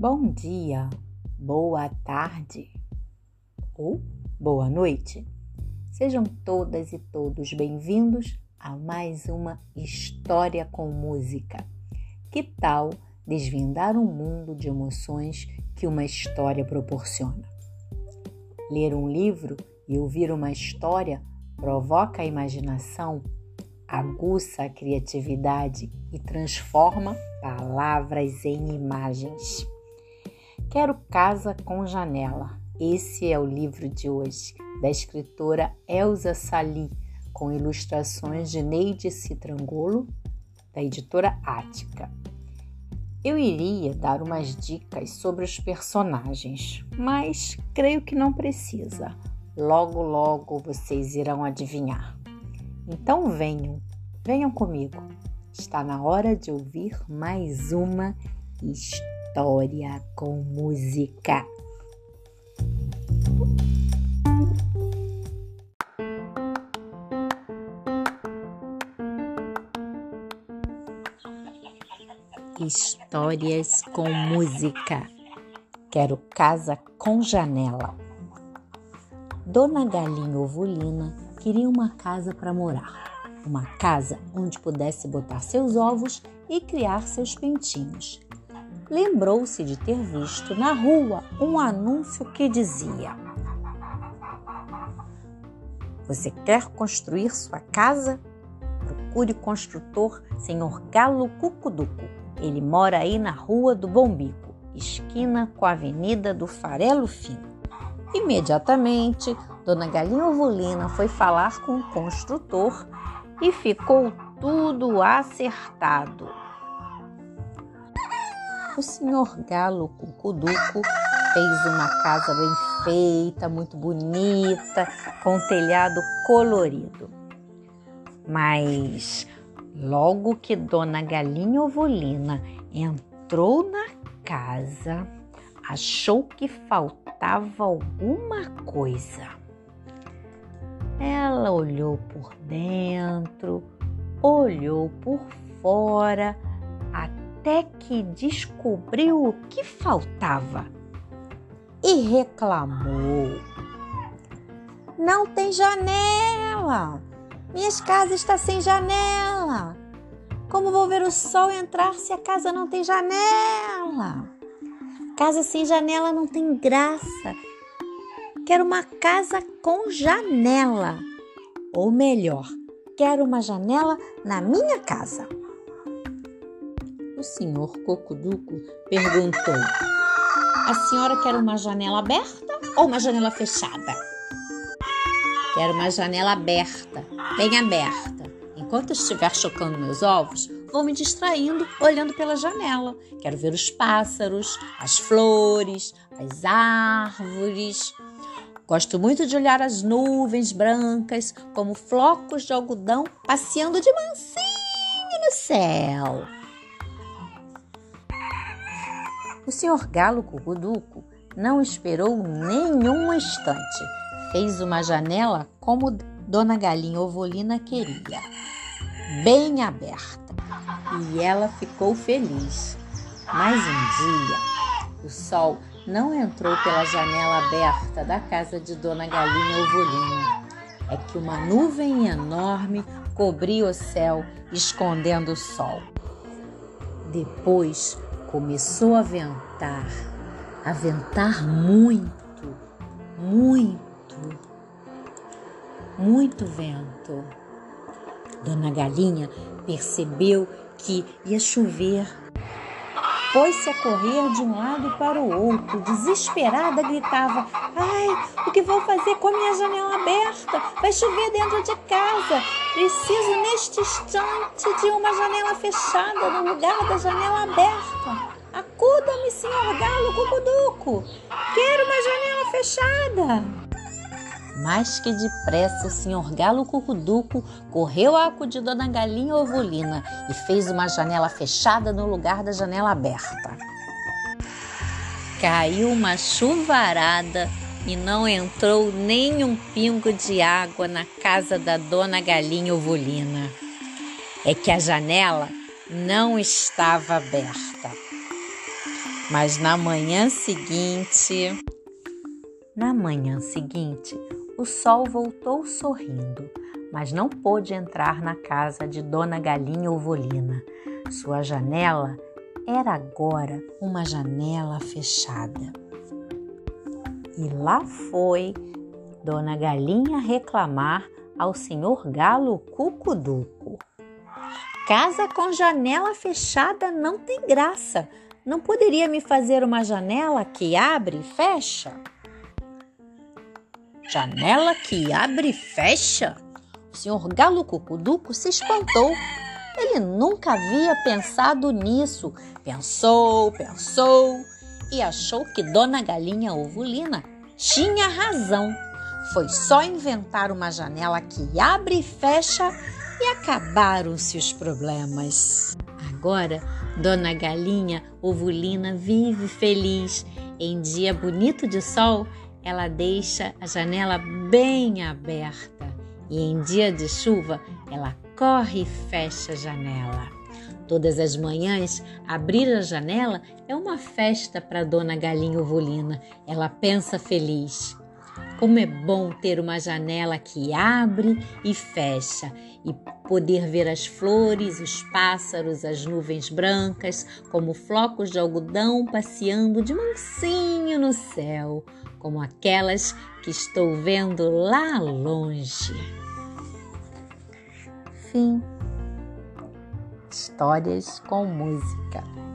Bom dia, boa tarde ou boa noite. Sejam todas e todos bem-vindos a mais uma História com Música. Que tal desvendar um mundo de emoções que uma história proporciona? Ler um livro e ouvir uma história provoca a imaginação, aguça a criatividade e transforma palavras em imagens. Quero Casa com Janela. Esse é o livro de hoje, da escritora Elza Sali, com ilustrações de Neide Citrangolo, da editora Ática. Eu iria dar umas dicas sobre os personagens, mas creio que não precisa. Logo, logo vocês irão adivinhar. Então venham, venham comigo. Está na hora de ouvir mais uma história história com música. Histórias com música. Quero casa com janela. Dona Galinha Ovolina queria uma casa para morar. Uma casa onde pudesse botar seus ovos e criar seus pintinhos lembrou-se de ter visto na rua um anúncio que dizia: Você quer construir sua casa? Procure construtor Senhor Galo Cucuduco. Ele mora aí na Rua do Bombico, esquina com a Avenida do Farelo Fino. Imediatamente, Dona Galinha Ovolina foi falar com o construtor e ficou tudo acertado o senhor Galo Cucuduco fez uma casa bem feita, muito bonita, com telhado colorido. Mas logo que Dona Galinha Ovolina entrou na casa, achou que faltava alguma coisa. Ela olhou por dentro, olhou por fora, até que descobriu o que faltava e reclamou: Não tem janela! Minhas casas estão sem janela! Como vou ver o sol entrar se a casa não tem janela? Casa sem janela não tem graça. Quero uma casa com janela. Ou melhor, quero uma janela na minha casa. O senhor Cocuduco perguntou: A senhora quer uma janela aberta ou uma janela fechada? Quero uma janela aberta, bem aberta. Enquanto estiver chocando meus ovos, vou me distraindo olhando pela janela. Quero ver os pássaros, as flores, as árvores. Gosto muito de olhar as nuvens brancas como flocos de algodão passeando de mansinho no céu. O senhor Galo Cucuduco não esperou nenhum instante. Fez uma janela como Dona Galinha Ovolina queria, bem aberta. E ela ficou feliz. Mas um dia, o sol não entrou pela janela aberta da casa de Dona Galinha Ovolina. É que uma nuvem enorme cobria o céu, escondendo o sol. Depois, começou a ventar, a ventar muito, muito, muito vento. Dona Galinha percebeu que ia chover Pôs-se a correr de um lado para o outro, desesperada, gritava: Ai, o que vou fazer com a minha janela aberta? Vai chover dentro de casa. Preciso neste instante de uma janela fechada no lugar da janela aberta. Acuda-me, senhor galo cucuduco. Quero uma janela fechada. Mais que depressa, o senhor Galo Cucuduco correu a acudir Dona Galinha Ovolina e fez uma janela fechada no lugar da janela aberta. Caiu uma chuvarada e não entrou nem um pingo de água na casa da Dona Galinha Ovolina. É que a janela não estava aberta. Mas na manhã seguinte. Na manhã seguinte, o sol voltou sorrindo, mas não pôde entrar na casa de Dona Galinha Ovolina. Sua janela era agora uma janela fechada. E lá foi Dona Galinha reclamar ao senhor Galo Cucuduco. Casa com janela fechada não tem graça. Não poderia me fazer uma janela que abre e fecha? Janela que abre e fecha? O senhor Galo Cucuduco se espantou. Ele nunca havia pensado nisso. Pensou, pensou e achou que Dona Galinha Ovulina tinha razão. Foi só inventar uma janela que abre e fecha e acabaram-se os problemas. Agora, Dona Galinha Ovulina vive feliz. Em dia bonito de sol, ela deixa a janela bem aberta. E em dia de chuva, ela corre e fecha a janela. Todas as manhãs, abrir a janela é uma festa para Dona Galinha Ovulina. Ela pensa feliz. Como é bom ter uma janela que abre e fecha e poder ver as flores, os pássaros, as nuvens brancas, como flocos de algodão passeando de mansinho no céu, como aquelas que estou vendo lá longe. Fim. Histórias com música.